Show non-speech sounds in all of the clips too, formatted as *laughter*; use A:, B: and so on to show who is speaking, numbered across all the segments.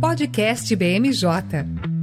A: Podcast BMJ.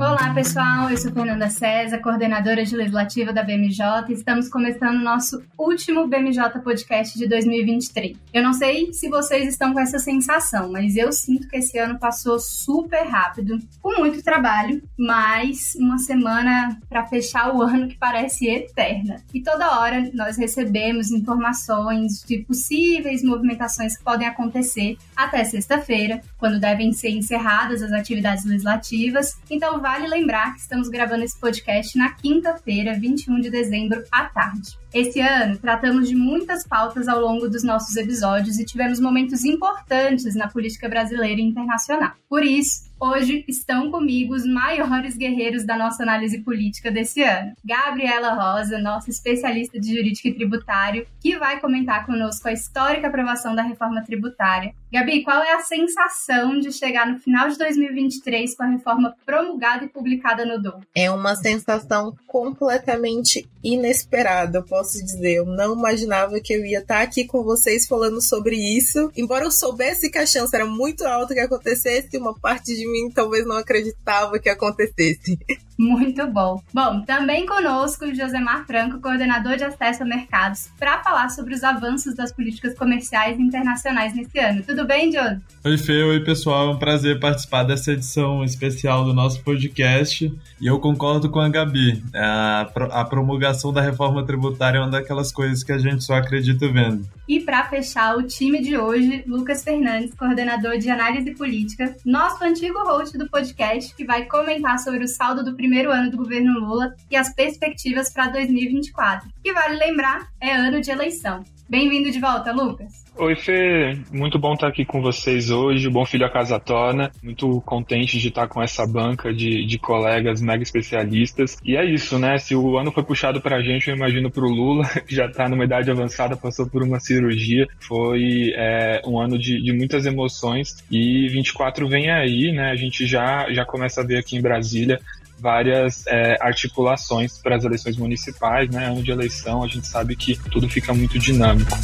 B: Olá, pessoal. Eu sou Fernanda César, coordenadora de legislativa da BMJ. e Estamos começando nosso último BMJ Podcast de 2023. Eu não sei se vocês estão com essa sensação, mas eu sinto que esse ano passou super rápido, com muito trabalho, mas uma semana para fechar o ano que parece eterna. E toda hora nós recebemos informações de possíveis movimentações que podem acontecer até sexta-feira, quando devem ser encerradas as atividades legislativas. Então, vale lembrar que estamos gravando esse podcast na quinta-feira, 21 de dezembro, à tarde. Esse ano, tratamos de muitas pautas ao longo dos nossos episódios e tivemos momentos importantes na política brasileira e internacional. Por isso, Hoje estão comigo os maiores guerreiros da nossa análise política desse ano. Gabriela Rosa, nossa especialista de jurídica e tributário, que vai comentar conosco a histórica aprovação da reforma tributária. Gabi, qual é a sensação de chegar no final de 2023 com a reforma promulgada e publicada no DOM?
C: É uma sensação completamente inesperada, eu posso dizer. Eu não imaginava que eu ia estar aqui com vocês falando sobre isso. Embora eu soubesse que a chance era muito alta que acontecesse, uma parte de mim talvez não acreditava que acontecesse.
B: Muito bom. Bom, também conosco o Josemar Franco, coordenador de acesso a mercados, para falar sobre os avanços das políticas comerciais internacionais nesse ano. Tudo bem, John?
D: Oi, Fê. Oi, pessoal. É um prazer participar dessa edição especial do nosso podcast. E eu concordo com a Gabi. A, a promulgação da reforma tributária é uma daquelas coisas que a gente só acredita vendo.
B: E para fechar o time de hoje, Lucas Fernandes, coordenador de análise política, nosso antigo host do podcast, que vai comentar sobre o saldo do primeiro ano do governo Lula e as perspectivas para 2024. Que vale lembrar, é ano de eleição. Bem-vindo de volta, Lucas.
E: Oi, Fê. Muito bom estar aqui com vocês hoje. Bom filho a casa torna. Muito contente de estar com essa banca de, de colegas mega especialistas. E é isso, né? Se o ano foi puxado pra gente, eu imagino pro Lula, *laughs* que já tá numa idade avançada, passou por uma cirurgia. Foi é, um ano de, de muitas emoções. E 24 vem aí, né? A gente já, já começa a ver aqui em Brasília várias é, articulações para as eleições municipais, né? Ano de eleição, a gente sabe que tudo fica muito dinâmico.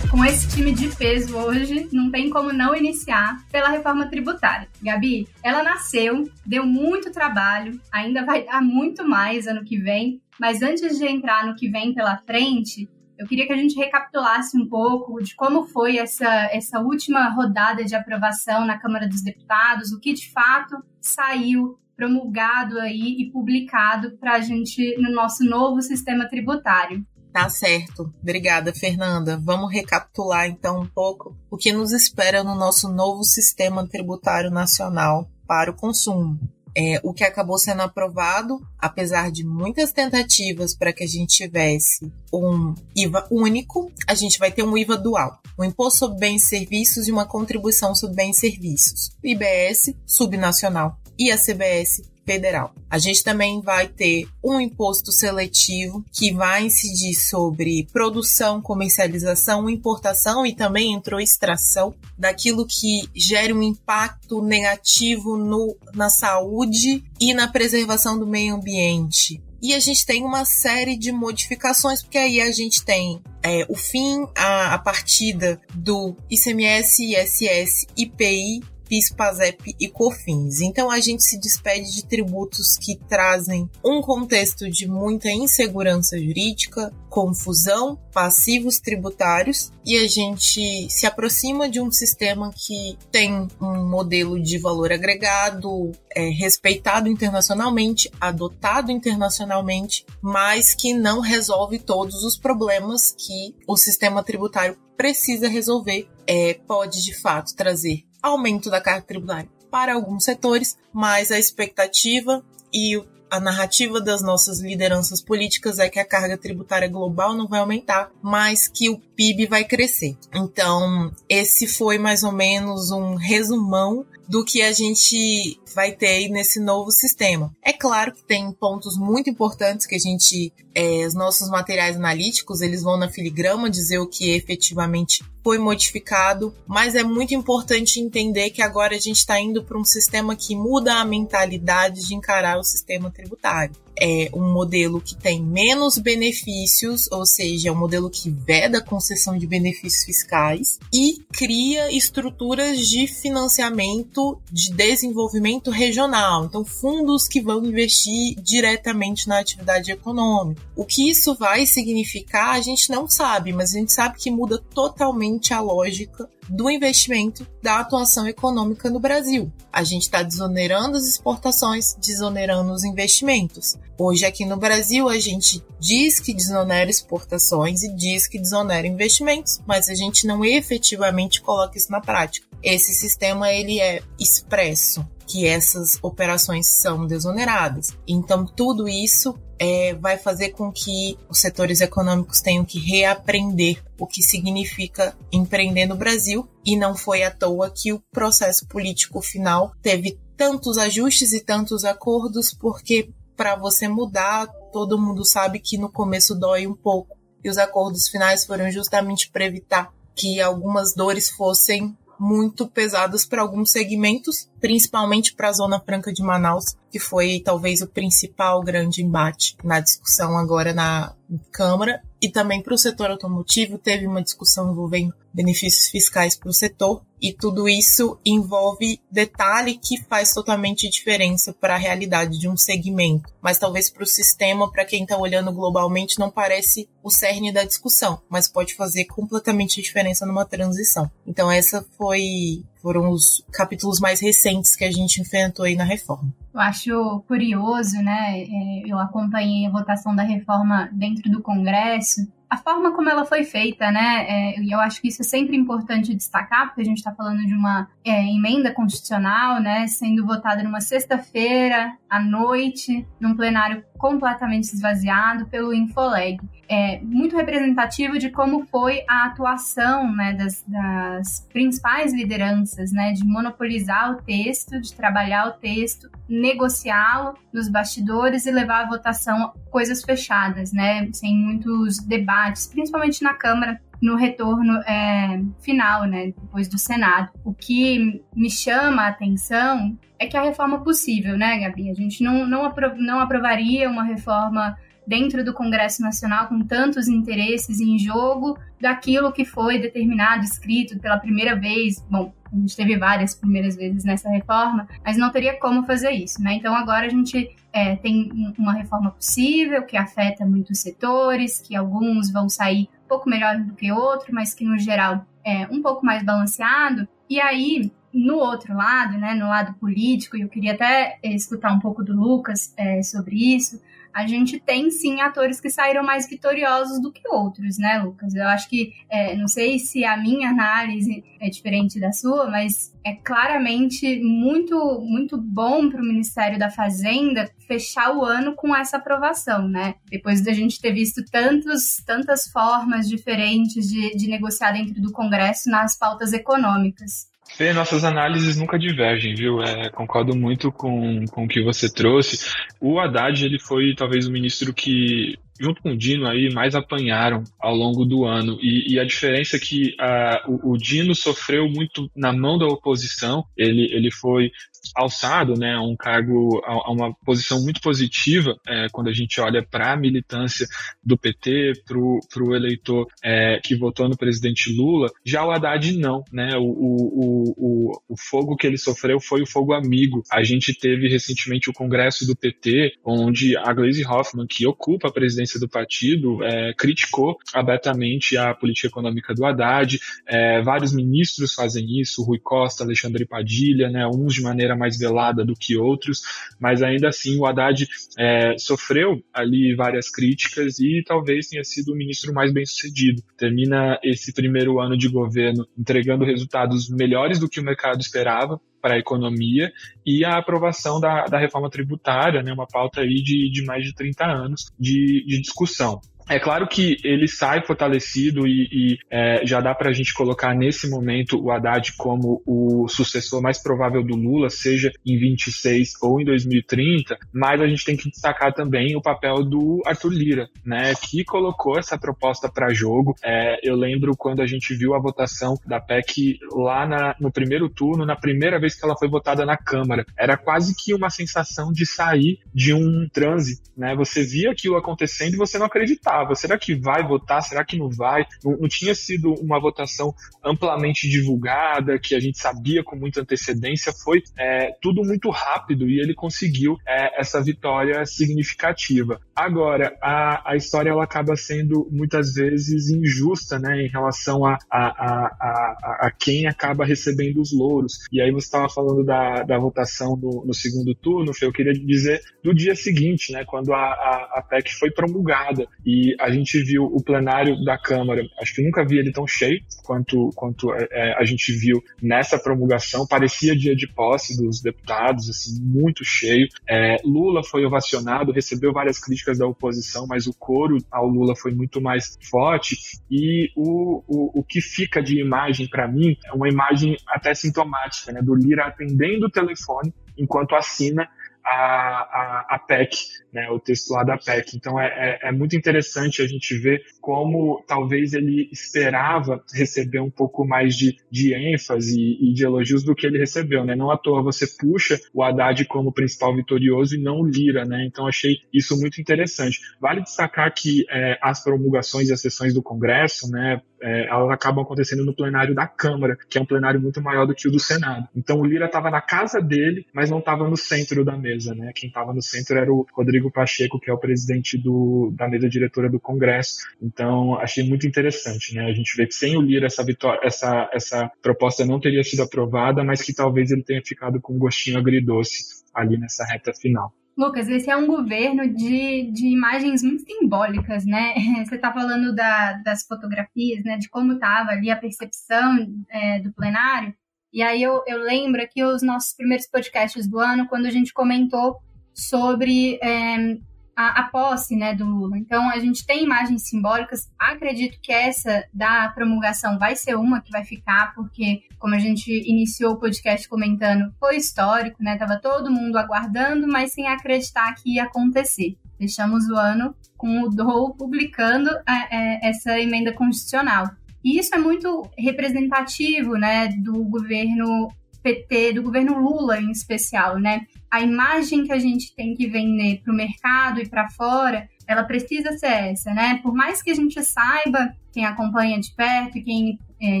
B: Com esse time de peso hoje, não tem como não iniciar pela reforma tributária. Gabi, ela nasceu, deu muito trabalho, ainda vai dar muito mais ano que vem, mas antes de entrar no que vem pela frente, eu queria que a gente recapitulasse um pouco de como foi essa, essa última rodada de aprovação na Câmara dos Deputados, o que de fato saiu promulgado aí e publicado para a gente no nosso novo sistema tributário.
C: Tá certo. Obrigada, Fernanda. Vamos recapitular então um pouco o que nos espera no nosso novo sistema tributário nacional para o consumo é, o que acabou sendo aprovado, apesar de muitas tentativas para que a gente tivesse um IVA único, a gente vai ter um IVA dual, um imposto sobre bens e serviços e uma contribuição sobre bens e serviços, IBS subnacional e a CBS federal. A gente também vai ter um imposto seletivo que vai incidir sobre produção, comercialização, importação e também entrou extração daquilo que gere um impacto negativo no, na saúde e na preservação do meio ambiente. E a gente tem uma série de modificações, porque aí a gente tem é, o fim, a, a partida do ICMS, ISS, IPI PIS, PASEP e COFINS. Então a gente se despede de tributos que trazem um contexto de muita insegurança jurídica, confusão, passivos tributários e a gente se aproxima de um sistema que tem um modelo de valor agregado, é, respeitado internacionalmente, adotado internacionalmente, mas que não resolve todos os problemas que o sistema tributário precisa resolver. É, pode de fato trazer aumento da carga tributária para alguns setores, mas a expectativa e a narrativa das nossas lideranças políticas é que a carga tributária global não vai aumentar, mas que o PIB vai crescer. Então, esse foi mais ou menos um resumão do que a gente vai ter nesse novo sistema. É claro que tem pontos muito importantes que a gente, é, os nossos materiais analíticos, eles vão na filigrama dizer o que efetivamente foi modificado, mas é muito importante entender que agora a gente está indo para um sistema que muda a mentalidade de encarar o sistema tributário. É um modelo que tem menos benefícios, ou seja, é um modelo que veda concessão de benefícios fiscais e cria estruturas de financiamento de desenvolvimento regional. Então, fundos que vão investir diretamente na atividade econômica. O que isso vai significar, a gente não sabe, mas a gente sabe que muda totalmente a lógica do investimento da atuação econômica no Brasil. A gente está desonerando as exportações, desonerando os investimentos. Hoje, aqui no Brasil, a gente diz que desonera exportações e diz que desonera investimentos, mas a gente não efetivamente coloca isso na prática. Esse sistema ele é expresso que essas operações são desoneradas. Então, tudo isso é, vai fazer com que os setores econômicos tenham que reaprender o que significa empreender no Brasil, e não foi à toa que o processo político final teve tantos ajustes e tantos acordos, porque para você mudar, todo mundo sabe que no começo dói um pouco. E os acordos finais foram justamente para evitar que algumas dores fossem muito pesadas para alguns segmentos, principalmente para a Zona Franca de Manaus, que foi talvez o principal grande embate na discussão agora na Câmara, e também para o setor automotivo teve uma discussão envolvendo benefícios fiscais para o setor, e tudo isso envolve detalhe que faz totalmente diferença para a realidade de um segmento. Mas talvez para o sistema, para quem está olhando globalmente, não parece o cerne da discussão, mas pode fazer completamente diferença numa transição. Então essa foi foram os capítulos mais recentes que a gente enfrentou aí na reforma.
B: Eu acho curioso, né? É, eu acompanhei a votação da reforma dentro do Congresso a forma como ela foi feita, né? É, e eu acho que isso é sempre importante destacar, porque a gente está falando de uma é, emenda constitucional, né? Sendo votada numa sexta-feira à noite, num plenário completamente esvaziado pelo Infoleg. É muito representativo de como foi a atuação né, das, das principais lideranças, né? De monopolizar o texto, de trabalhar o texto, negociá-lo nos bastidores e levar à votação coisas fechadas, né? Sem muitos debates debates, principalmente na Câmara, no retorno é, final, né, depois do Senado. O que me chama a atenção é que a reforma possível, né, Gabi? A gente não, não, não aprovaria uma reforma dentro do Congresso Nacional com tantos interesses em jogo daquilo que foi determinado, escrito pela primeira vez. Bom, a gente teve várias primeiras vezes nessa reforma, mas não teria como fazer isso, né? Então agora a gente é, tem uma reforma possível que afeta muitos setores, que alguns vão sair um pouco melhor do que outros, mas que no geral é um pouco mais balanceado. E aí no outro lado, né, no lado político, e eu queria até escutar um pouco do Lucas é, sobre isso, a gente tem sim atores que saíram mais vitoriosos do que outros, né, Lucas? Eu acho que, é, não sei se a minha análise é diferente da sua, mas é claramente muito, muito bom para o Ministério da Fazenda fechar o ano com essa aprovação, né? Depois da gente ter visto tantos, tantas formas diferentes de, de negociar dentro do Congresso nas pautas econômicas.
E: Fê, nossas análises nunca divergem, viu? É, concordo muito com, com o que você trouxe. O Haddad, ele foi talvez o ministro que junto com o Dino aí, mais apanharam ao longo do ano. E, e a diferença é que uh, o, o, Dino sofreu muito na mão da oposição, ele, ele foi alçado né, a um cargo, a, a uma posição muito positiva é, quando a gente olha para a militância do PT, para o eleitor é, que votou no presidente Lula. Já o Haddad não, né? O, o, o, o fogo que ele sofreu foi o fogo amigo. A gente teve recentemente o congresso do PT, onde a Gleisi Hoffmann, que ocupa a presidência do partido, é, criticou abertamente a política econômica do Haddad. É, vários ministros fazem isso, Rui Costa, Alexandre Padilha, né? Uns de maneira mais velada do que outros, mas ainda assim o Haddad é, sofreu ali várias críticas e talvez tenha sido o ministro mais bem sucedido. Termina esse primeiro ano de governo entregando resultados melhores do que o mercado esperava, para a economia e a aprovação da, da reforma tributária, né, uma pauta aí de, de mais de 30 anos de, de discussão. É claro que ele sai fortalecido e, e é, já dá para a gente colocar nesse momento o Haddad como o sucessor mais provável do Lula, seja em 26 ou em 2030, mas a gente tem que destacar também o papel do Arthur Lira, né, que colocou essa proposta para jogo. É, eu lembro quando a gente viu a votação da PEC lá na, no primeiro turno, na primeira vez que ela foi votada na Câmara. Era quase que uma sensação de sair de um transe, né? Você via aquilo acontecendo e você não acreditava. Será que vai votar? Será que não vai? Não, não tinha sido uma votação amplamente divulgada, que a gente sabia com muita antecedência. Foi é, tudo muito rápido e ele conseguiu é, essa vitória significativa. Agora, a, a história ela acaba sendo muitas vezes injusta, né, em relação a, a, a, a, quem acaba recebendo os louros. E aí você estava falando da, da votação no, no segundo turno, eu queria dizer do dia seguinte, né, quando a, a, a PEC foi promulgada e a gente viu o plenário da Câmara, acho que nunca vi ele tão cheio quanto, quanto é, é a gente viu nessa promulgação, parecia dia de posse dos deputados, assim, muito cheio. É, Lula foi ovacionado, recebeu várias críticas da oposição, mas o coro ao Lula foi muito mais forte e o, o, o que fica de imagem para mim é uma imagem até sintomática, né, do Lira atendendo o telefone enquanto assina a, a, a PEC, né, o texto lá da PEC. Então é, é, é, muito interessante a gente ver como talvez ele esperava receber um pouco mais de, de ênfase e, de elogios do que ele recebeu. Né? Não à toa você puxa o Haddad como principal vitorioso e não o Lira. Né? Então achei isso muito interessante. Vale destacar que é, as promulgações e as sessões do Congresso, né, é, elas acabam acontecendo no plenário da Câmara, que é um plenário muito maior do que o do Senado. Então o Lira estava na casa dele, mas não estava no centro da mesa, né? Quem estava no centro era o Rodrigo Pacheco, que é o presidente do, da mesa diretora do Congresso. Então achei muito interessante, né? A gente vê que sem o Lira essa vitória, essa, essa proposta não teria sido aprovada, mas que talvez ele tenha ficado com um gostinho agridoce ali nessa reta final.
B: Lucas, esse é um governo de, de imagens muito simbólicas, né? *laughs* Você está falando da, das fotografias, né? De como estava ali a percepção é, do plenário. E aí eu, eu lembro aqui os nossos primeiros podcasts do ano, quando a gente comentou sobre é, a, a, posse né, do Lula. Então, a gente tem imagens simbólicas. Acredito que essa da promulgação vai ser uma que vai ficar, porque, como a gente iniciou o podcast comentando, foi histórico, né? Tava todo mundo aguardando, mas sem acreditar que ia acontecer. Fechamos o ano com o Dole publicando a, a, é, essa emenda constitucional. E isso é muito representativo, né, do governo PT, do governo Lula em especial, né? A imagem que a gente tem que vender para o mercado e para fora, ela precisa ser essa, né? Por mais que a gente saiba, quem acompanha de perto, quem é,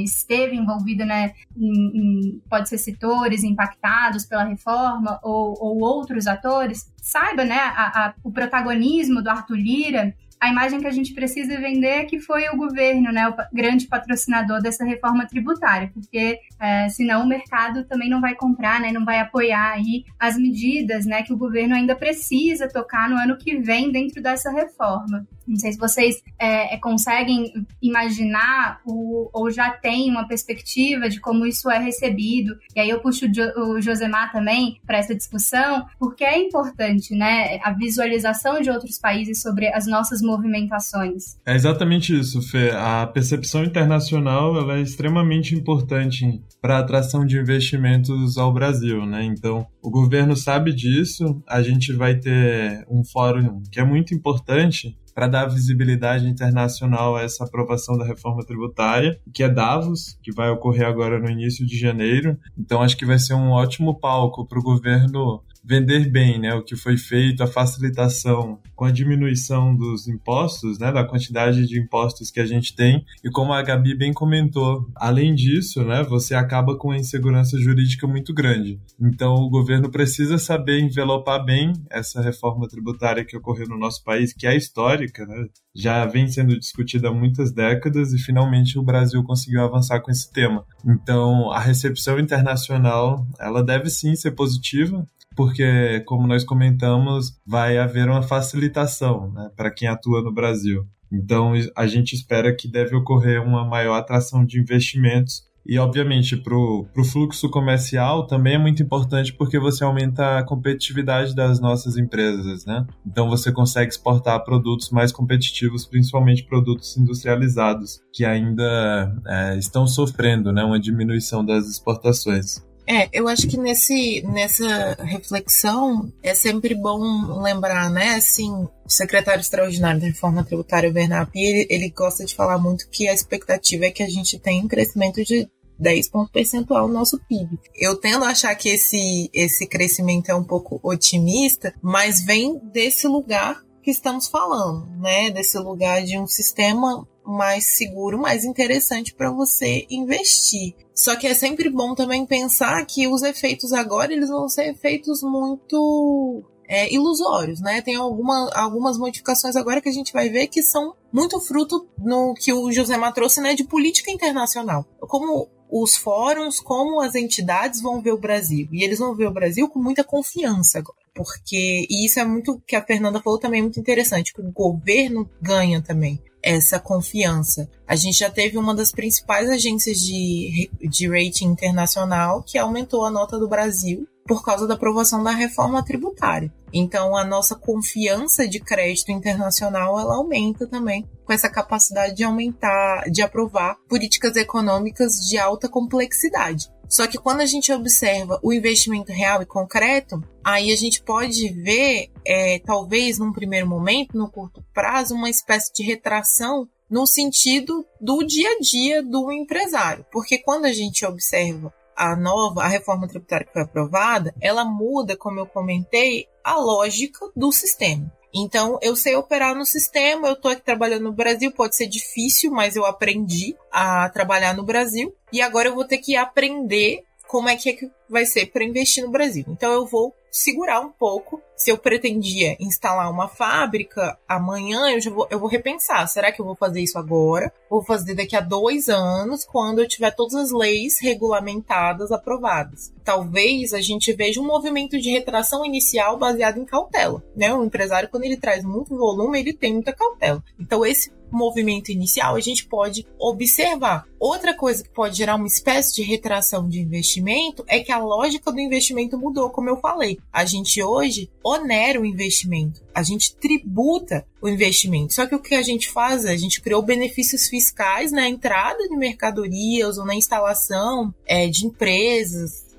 B: esteve envolvido, né, em, em, pode ser setores impactados pela reforma ou, ou outros atores, saiba, né, a, a, o protagonismo do Arthur Lira a imagem que a gente precisa vender é que foi o governo, né, o grande patrocinador dessa reforma tributária, porque é, senão o mercado também não vai comprar, né, não vai apoiar aí as medidas, né, que o governo ainda precisa tocar no ano que vem dentro dessa reforma. Não sei se vocês é, é conseguem imaginar o, ou já têm uma perspectiva de como isso é recebido. E aí eu puxo o, jo, o Josemar também para essa discussão, porque é importante, né, a visualização de outros países sobre as nossas movimentações.
D: É exatamente isso, Fê. A percepção internacional ela é extremamente importante para a atração de investimentos ao Brasil, né? Então, o governo sabe disso. A gente vai ter um fórum que é muito importante para dar visibilidade internacional a essa aprovação da reforma tributária, que é Davos, que vai ocorrer agora no início de janeiro. Então, acho que vai ser um ótimo palco para o governo vender bem né, o que foi feito, a facilitação com a diminuição dos impostos, né, da quantidade de impostos que a gente tem. E como a Gabi bem comentou, além disso, né, você acaba com uma insegurança jurídica muito grande. Então o governo precisa saber envelopar bem essa reforma tributária que ocorreu no nosso país, que é histórica, né, já vem sendo discutida há muitas décadas e finalmente o Brasil conseguiu avançar com esse tema. Então a recepção internacional ela deve sim ser positiva porque, como nós comentamos, vai haver uma facilitação né, para quem atua no Brasil. Então, a gente espera que deve ocorrer uma maior atração de investimentos E, obviamente, para o fluxo comercial também é muito importante porque você aumenta a competitividade das nossas empresas, né? Então você consegue exportar produtos mais competitivos, principalmente produtos industrializados, que ainda é, estão sofrendo né, uma diminuição das exportações.
C: É, eu acho que nesse, nessa reflexão é sempre bom lembrar, né? Assim, o secretário extraordinário da reforma tributária, Bernard ele, ele gosta de falar muito que a expectativa é que a gente tenha um crescimento de 10 pontos percentual no nosso PIB. Eu tendo a achar que esse, esse crescimento é um pouco otimista, mas vem desse lugar que estamos falando, né? Desse lugar de um sistema mais seguro, mais interessante para você investir. Só que é sempre bom também pensar que os efeitos agora eles vão ser efeitos muito é, ilusórios, né? Tem alguma, algumas modificações agora que a gente vai ver que são muito fruto no que o José trouxe, né, de política internacional. Como os fóruns, como as entidades vão ver o Brasil. E eles vão ver o Brasil com muita confiança agora. Porque, e isso é muito que a Fernanda falou também, muito interessante, que o governo ganha também essa confiança. A gente já teve uma das principais agências de, de rating internacional que aumentou a nota do Brasil por causa da aprovação da reforma tributária. Então, a nossa confiança de crédito internacional ela aumenta também com essa capacidade de aumentar, de aprovar políticas econômicas de alta complexidade. Só que quando a gente observa o investimento real e concreto, aí a gente pode ver, é, talvez num primeiro momento, no curto prazo, uma espécie de retração no sentido do dia a dia do empresário. Porque quando a gente observa a nova, a reforma tributária que foi aprovada, ela muda, como eu comentei, a lógica do sistema. Então, eu sei operar no sistema, eu estou aqui trabalhando no Brasil, pode ser difícil, mas eu aprendi a trabalhar no Brasil. E agora eu vou ter que aprender como é que, é que vai ser para investir no Brasil. Então, eu vou segurar um pouco. Se eu pretendia instalar uma fábrica amanhã, eu, já vou, eu vou repensar. Será que eu vou fazer isso agora? Vou fazer daqui a dois anos, quando eu tiver todas as leis regulamentadas, aprovadas. Talvez a gente veja um movimento de retração inicial baseado em cautela. Né? O empresário, quando ele traz muito volume, ele tem muita cautela. Então, esse movimento inicial, a gente pode observar. Outra coisa que pode gerar uma espécie de retração de investimento é que a lógica do investimento mudou, como eu falei. A gente hoje onera o investimento, a gente tributa o investimento. Só que o que a gente faz? A gente criou benefícios fiscais na entrada de mercadorias ou na instalação é, de empresas,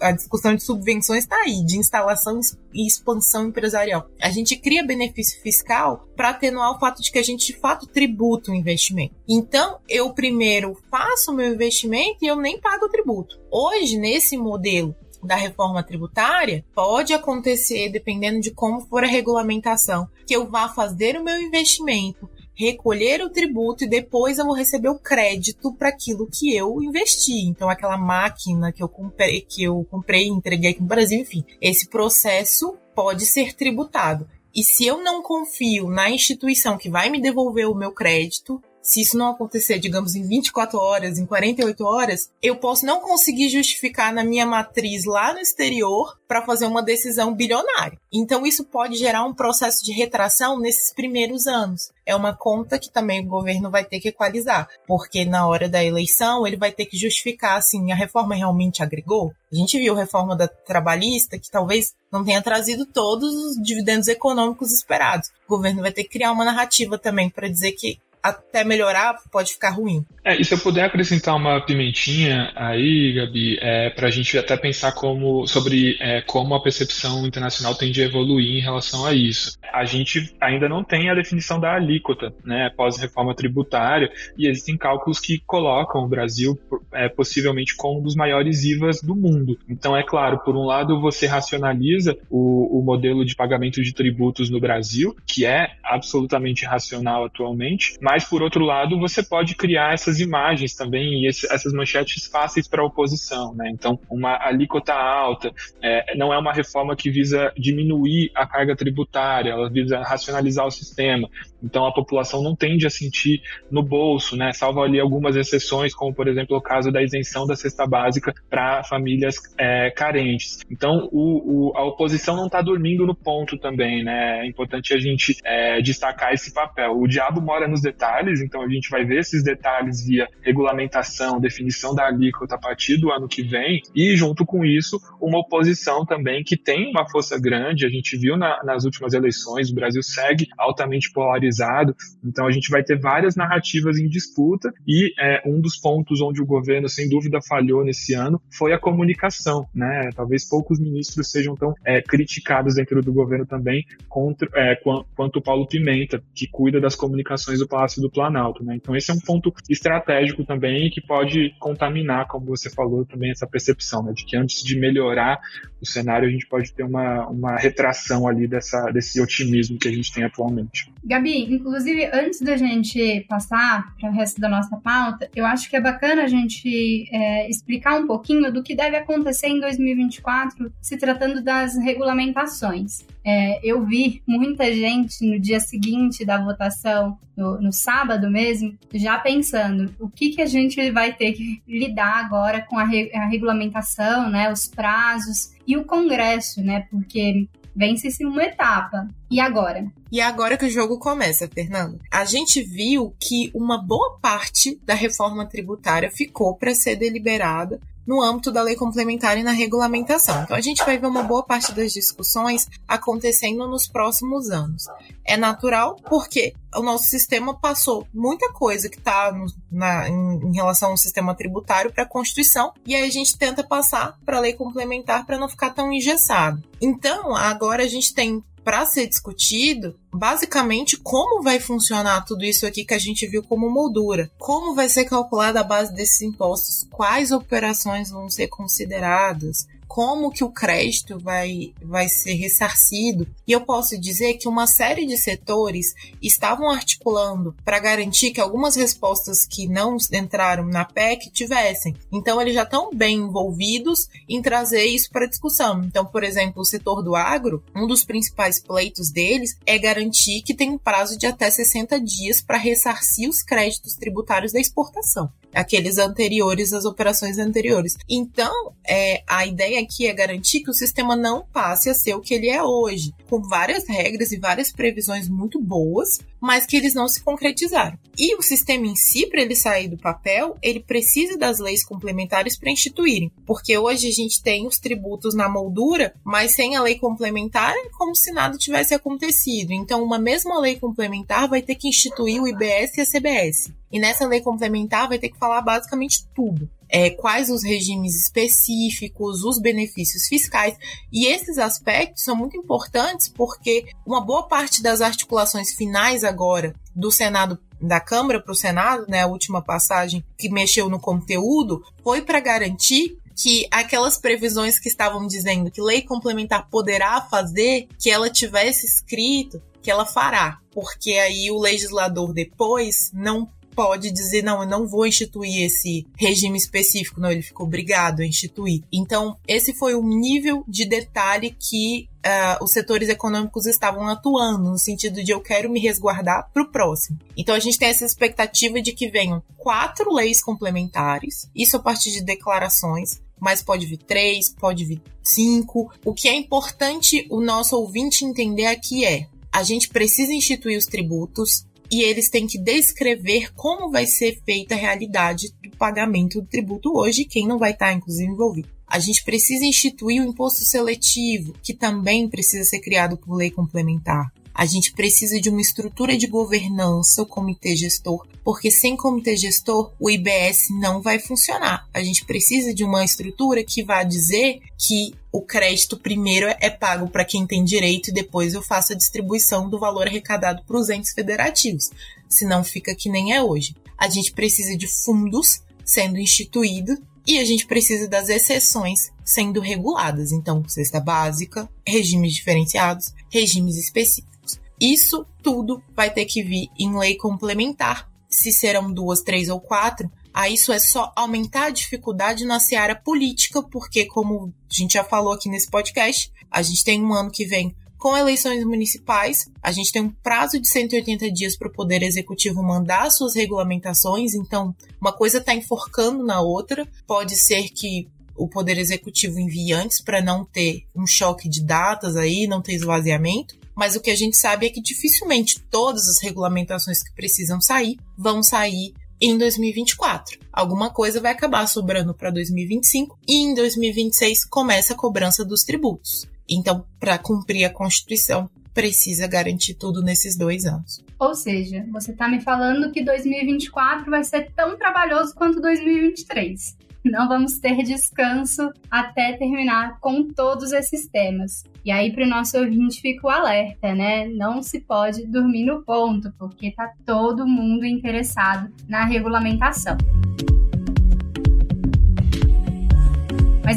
C: a discussão de subvenções está aí, de instalação e expansão empresarial. A gente cria benefício fiscal para atenuar o fato de que a gente de fato tributa o investimento. Então, eu primeiro faço o meu investimento e eu nem pago o tributo. Hoje, nesse modelo da reforma tributária, pode acontecer, dependendo de como for a regulamentação, que eu vá fazer o meu investimento, recolher o tributo e depois eu vou receber o crédito para aquilo que eu investi. Então, aquela máquina que eu comprei, que eu comprei entreguei aqui no Brasil, enfim, esse processo pode ser tributado. E se eu não confio na instituição que vai me devolver o meu crédito, se isso não acontecer, digamos, em 24 horas, em 48 horas, eu posso não conseguir justificar na minha matriz lá no exterior para fazer uma decisão bilionária. Então, isso pode gerar um processo de retração nesses primeiros anos. É uma conta que também o governo vai ter que equalizar, porque na hora da eleição ele vai ter que justificar assim, a reforma realmente agregou? A gente viu a reforma da trabalhista que talvez não tenha trazido todos os dividendos econômicos esperados. O governo vai ter que criar uma narrativa também para dizer que até melhorar, pode ficar ruim.
E: É, e se eu puder acrescentar uma pimentinha aí, Gabi, é, para a gente até pensar como, sobre é, como a percepção internacional tende a evoluir em relação a isso. A gente ainda não tem a definição da alíquota, né, pós-reforma tributária, e existem cálculos que colocam o Brasil é, possivelmente como um dos maiores IVAs do mundo. Então, é claro, por um lado, você racionaliza o, o modelo de pagamento de tributos no Brasil, que é absolutamente racional atualmente, mas por outro lado, você pode criar essas imagens também e esse, essas manchetes fáceis para a oposição. Né? Então, uma alíquota alta é, não é uma reforma que visa diminuir a carga tributária, ela visa racionalizar o sistema. Então, a população não tende a sentir no bolso, né? salvo ali algumas exceções, como por exemplo o caso da isenção da cesta básica para famílias é, carentes. Então, o, o, a oposição não está dormindo no ponto também. Né? É importante a gente é, destacar esse papel. O diabo mora nos detalhes detalhes, então a gente vai ver esses detalhes via regulamentação, definição da alíquota a partir do ano que vem, e junto com isso, uma oposição também que tem uma força grande, a gente viu na, nas últimas eleições, o Brasil segue altamente polarizado, então a gente vai ter várias narrativas em disputa, e é, um dos pontos onde o governo, sem dúvida, falhou nesse ano foi a comunicação, né? Talvez poucos ministros sejam tão é, criticados dentro do governo também contra, é, quanto o Paulo Pimenta, que cuida das comunicações do Palácio do Planalto, né? Então esse é um ponto estratégico também que pode contaminar, como você falou, também essa percepção, né? De que antes de melhorar o cenário, a gente pode ter uma, uma retração ali dessa, desse otimismo que a gente tem atualmente.
B: Gabi, inclusive, antes da gente passar para o resto da nossa pauta, eu acho que é bacana a gente é, explicar um pouquinho do que deve acontecer em 2024, se tratando das regulamentações. É, eu vi muita gente no dia seguinte da votação, no, no, sábado mesmo, já pensando o que, que a gente vai ter que lidar agora com a, re, a regulamentação, né, os prazos e o Congresso, né, porque vence-se uma etapa. E agora?
C: E agora que o jogo começa, Fernando. A gente viu que uma boa parte da reforma tributária ficou para ser deliberada no âmbito da lei complementar e na regulamentação. Então a gente vai ver uma boa parte das discussões acontecendo nos próximos anos. É natural porque o nosso sistema passou muita coisa que está em, em, relação ao sistema tributário para a Constituição e aí a gente tenta passar para a lei complementar para não ficar tão engessado. Então agora a gente tem para ser discutido basicamente como vai funcionar tudo isso aqui que a gente viu como moldura. Como vai ser calculada a base desses impostos? Quais operações vão ser consideradas? Como que o crédito vai, vai ser ressarcido. E eu posso dizer que uma série de setores estavam articulando para garantir que algumas respostas que não entraram na PEC tivessem. Então, eles já estão bem envolvidos em trazer isso para discussão. Então, por exemplo, o setor do agro, um dos principais pleitos deles é garantir que tem um prazo de até 60 dias para ressarcir os créditos tributários da exportação aqueles anteriores às operações anteriores. Então, é, a ideia aqui é garantir que o sistema não passe a ser o que ele é hoje, com várias regras e várias previsões muito boas, mas que eles não se concretizaram. E o sistema em si, para ele sair do papel, ele precisa das leis complementares para instituírem, porque hoje a gente tem os tributos na moldura, mas sem a lei complementar é como se nada tivesse acontecido. Então, uma mesma lei complementar vai ter que instituir o IBS e a CBS. E nessa lei complementar vai ter que falar basicamente tudo. É, quais os regimes específicos, os benefícios fiscais. E esses aspectos são muito importantes porque uma boa parte das articulações finais agora do Senado da Câmara para o Senado, né, a última passagem que mexeu no conteúdo, foi para garantir que aquelas previsões que estavam dizendo que lei complementar poderá fazer, que ela tivesse escrito que ela fará, porque aí o legislador depois não pode dizer, não, eu não vou instituir esse regime específico, não, ele ficou obrigado a instituir. Então, esse foi o nível de detalhe que Uh, os setores econômicos estavam atuando, no sentido de eu quero me resguardar para o próximo. Então a gente tem essa expectativa de que venham quatro leis complementares, isso a partir de declarações, mas pode vir três, pode vir cinco. O que é importante o nosso ouvinte entender aqui é: a gente precisa instituir os tributos, e eles têm que descrever como vai ser feita a realidade do pagamento do tributo hoje, quem não vai estar, inclusive, envolvido. A gente precisa instituir o imposto seletivo, que também precisa ser criado por lei complementar. A gente precisa de uma estrutura de governança, o comitê gestor, porque sem comitê gestor o IBS não vai funcionar. A gente precisa de uma estrutura que vá dizer que o crédito primeiro é pago para quem tem direito e depois eu faço a distribuição do valor arrecadado para os entes federativos. Senão fica que nem é hoje. A gente precisa de fundos sendo instituídos e a gente precisa das exceções sendo reguladas. Então, cesta básica, regimes diferenciados, regimes específicos. Isso tudo vai ter que vir em lei complementar. Se serão duas, três ou quatro, aí isso é só aumentar a dificuldade na seara política, porque, como a gente já falou aqui nesse podcast, a gente tem um ano que vem com eleições municipais, a gente tem um prazo de 180 dias para o Poder Executivo mandar suas regulamentações, então uma coisa está enforcando na outra. Pode ser que o Poder Executivo envie antes para não ter um choque de datas aí, não ter esvaziamento mas o que a gente sabe é que dificilmente todas as regulamentações que precisam sair vão sair em 2024. Alguma coisa vai acabar sobrando para 2025 e em 2026 começa a cobrança dos tributos. Então, para cumprir a Constituição, precisa garantir tudo nesses dois anos.
B: Ou seja, você está me falando que 2024 vai ser tão trabalhoso quanto 2023. *laughs* Não vamos ter descanso até terminar com todos esses temas. E aí, para o nosso ouvinte, fica o alerta, né? Não se pode dormir no ponto, porque tá todo mundo interessado na regulamentação.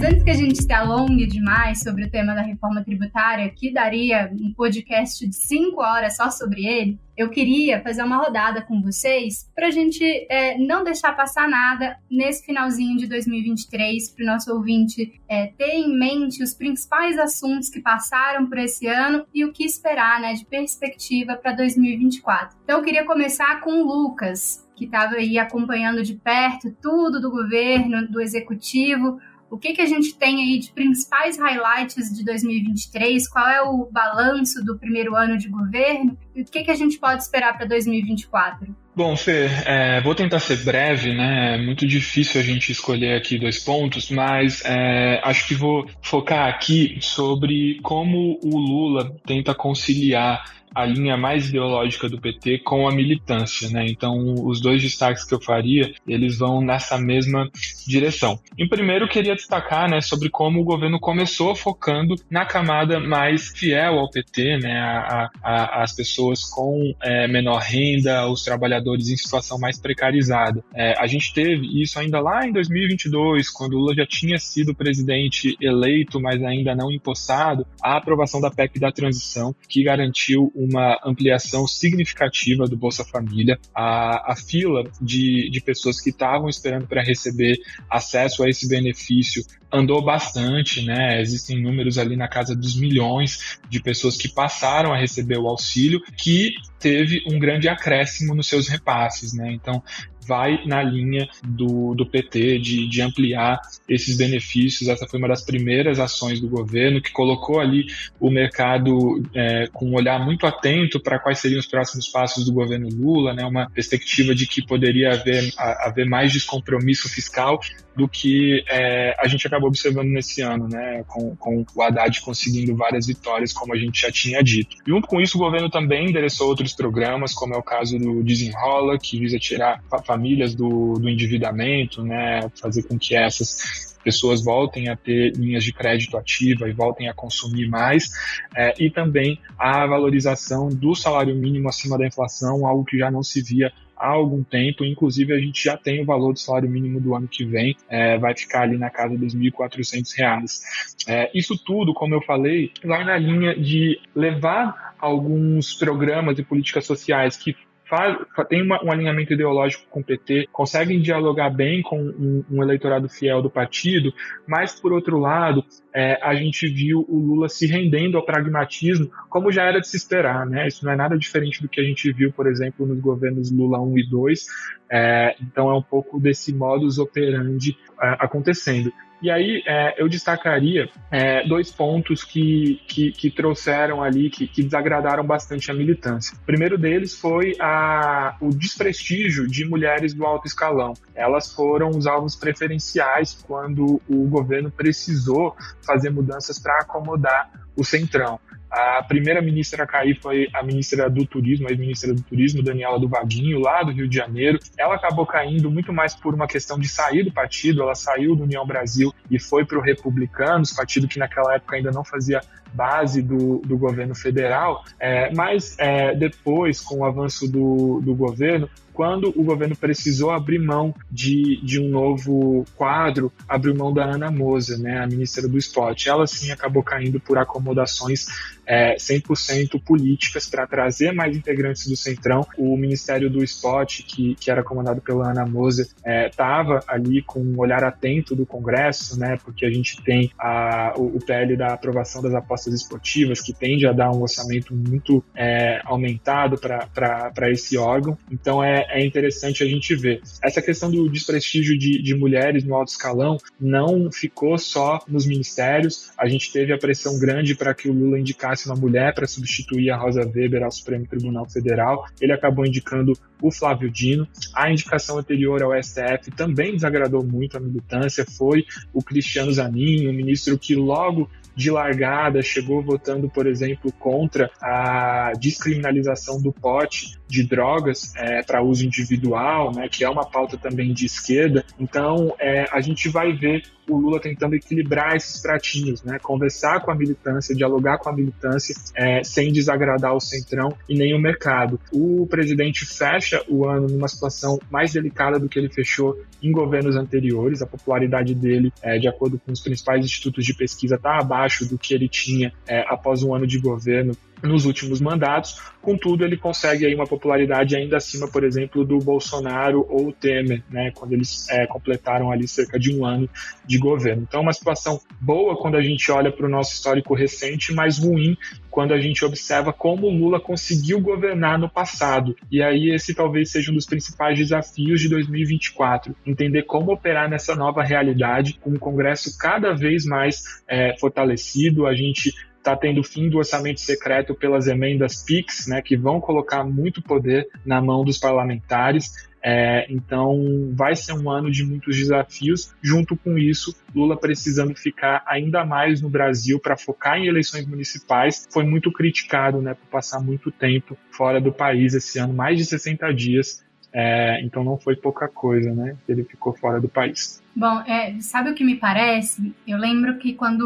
B: Antes que a gente se alongue demais sobre o tema da reforma tributária, que daria um podcast de cinco horas só sobre ele, eu queria fazer uma rodada com vocês para a gente é, não deixar passar nada nesse finalzinho de 2023, para o nosso ouvinte é, ter em mente os principais assuntos que passaram por esse ano e o que esperar né, de perspectiva para 2024. Então, eu queria começar com o Lucas, que estava aí acompanhando de perto tudo do governo, do executivo. O que, que a gente tem aí de principais highlights de 2023? Qual é o balanço do primeiro ano de governo? E o que, que a gente pode esperar para 2024?
E: Bom, Fê, é, vou tentar ser breve, né? É muito difícil a gente escolher aqui dois pontos, mas é, acho que vou focar aqui sobre como o Lula tenta conciliar a linha mais ideológica do PT com a militância, né? Então, os dois destaques que eu faria, eles vão nessa mesma direção. Em primeiro, queria destacar, né, sobre como o governo começou focando na camada mais fiel ao PT, né, a, a, as pessoas com é, menor renda, os trabalhadores em situação mais precarizada. É, a gente teve isso ainda lá em 2022, quando o Lula já tinha sido presidente eleito, mas ainda não empossado, a aprovação da PEC da transição, que garantiu uma ampliação significativa do Bolsa Família. A, a fila de, de pessoas que estavam esperando para receber acesso a esse benefício andou bastante, né? Existem números ali na casa dos milhões de pessoas que passaram a receber o auxílio, que teve um grande acréscimo nos seus repasses, né? Então, vai na linha do, do PT de, de ampliar esses benefícios. Essa foi uma das primeiras ações do governo que colocou ali o mercado é, com um olhar muito atento para quais seriam os próximos passos do governo Lula, né? Uma perspectiva de que poderia haver, haver mais descompromisso fiscal do que é, a gente acabou observando nesse ano, né, com, com o Haddad conseguindo várias vitórias, como a gente já tinha dito. Junto com isso, o governo também endereçou outros programas, como é o caso do Desenrola, que visa tirar famílias do, do endividamento, né, fazer com que essas pessoas voltem a ter linhas de crédito ativa e voltem a consumir mais, é, e também a valorização do salário mínimo acima da inflação, algo que já não se via há algum tempo, inclusive a gente já tem o valor do salário mínimo do ano que vem, é, vai ficar ali na casa dos R$ 1.400. É, isso tudo, como eu falei, vai na linha de levar alguns programas e políticas sociais que faz, tem uma, um alinhamento ideológico com o PT, conseguem dialogar bem com um, um eleitorado fiel do partido, mas, por outro lado, é, a gente viu o Lula se rendendo ao pragmatismo, como já era de se esperar. Né? Isso não é nada diferente do que a gente viu, por exemplo, nos governos Lula 1 e 2. É, então, é um pouco desse modus operandi é, acontecendo. E aí é, eu destacaria é, dois pontos que, que, que trouxeram ali, que, que, desagradaram bastante a militância. O primeiro deles foi a, o desprestígio de mulheres do alto escalão. Elas foram os alvos preferenciais quando o governo precisou fazer mudanças para acomodar o centrão. A primeira ministra a cair foi a ministra do Turismo, a ex-ministra do Turismo, Daniela do Vaguinho, lá do Rio de Janeiro. Ela acabou caindo muito mais por uma questão de sair do partido, ela saiu do União Brasil e foi para o Republicanos, partido que naquela época ainda não fazia base do, do governo federal, é, mas é, depois, com o avanço do, do governo, quando o governo precisou abrir mão de, de um novo quadro, abriu mão da Ana Moser, né, a ministra do Esporte. Ela sim acabou caindo por acomodações é, 100% políticas para trazer mais integrantes do Centrão. O Ministério do Esporte, que, que era comandado pela Ana Moser, estava é, ali com um olhar atento do Congresso, né, porque a gente tem a, o, o PL da aprovação das apostas esportivas, que tende a dar um orçamento muito é, aumentado para esse órgão. Então é, é, interessante a gente ver. Essa questão do desprestígio de, de mulheres no alto escalão não ficou só nos ministérios. A gente teve a pressão grande para que o Lula indicasse uma mulher para substituir a Rosa Weber ao Supremo Tribunal Federal. Ele acabou indicando o Flávio Dino. A indicação anterior ao STF também desagradou muito a militância. Foi o Cristiano Zanin, o ministro que logo de largada chegou votando, por exemplo, contra a descriminalização do pote de drogas é, para uso individual, né, que é uma pauta também de esquerda. Então, é, a gente vai ver o Lula tentando equilibrar esses pratinhos, né, conversar com a militância, dialogar com a militância, é, sem desagradar o centrão e nem o mercado. O presidente fecha o ano numa situação mais delicada do que ele fechou em governos anteriores. A popularidade dele, é, de acordo com os principais institutos de pesquisa, está abaixo do que ele tinha é, após um ano de governo nos últimos mandatos. Contudo, ele consegue aí uma popularidade ainda acima, por exemplo, do Bolsonaro ou Temer, né, quando eles é, completaram ali cerca de um ano de governo. Então, é uma situação boa quando a gente olha para o nosso histórico recente, mas ruim quando a gente observa como Lula conseguiu governar no passado. E aí esse talvez seja um dos principais desafios de 2024, entender como operar nessa nova realidade, com um Congresso cada vez mais é, fortalecido, a gente está tendo fim do orçamento secreto pelas emendas PIX, né, que vão colocar muito poder na mão dos parlamentares. É, então, vai ser um ano de muitos desafios. Junto com isso, Lula precisando ficar ainda mais no Brasil para focar em eleições municipais. Foi muito criticado né, por passar muito tempo fora do país esse ano mais de 60 dias. É, então, não foi pouca coisa, né? Ele ficou fora do país.
B: Bom, é, sabe o que me parece? Eu lembro que quando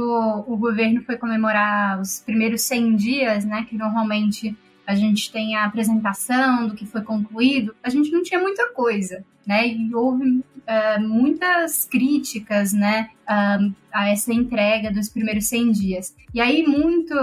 B: o governo foi comemorar os primeiros 100 dias, né, que normalmente a gente tem a apresentação do que foi concluído, a gente não tinha muita coisa, né? E houve uh, muitas críticas, né, a essa entrega dos primeiros 100 dias. E aí muito,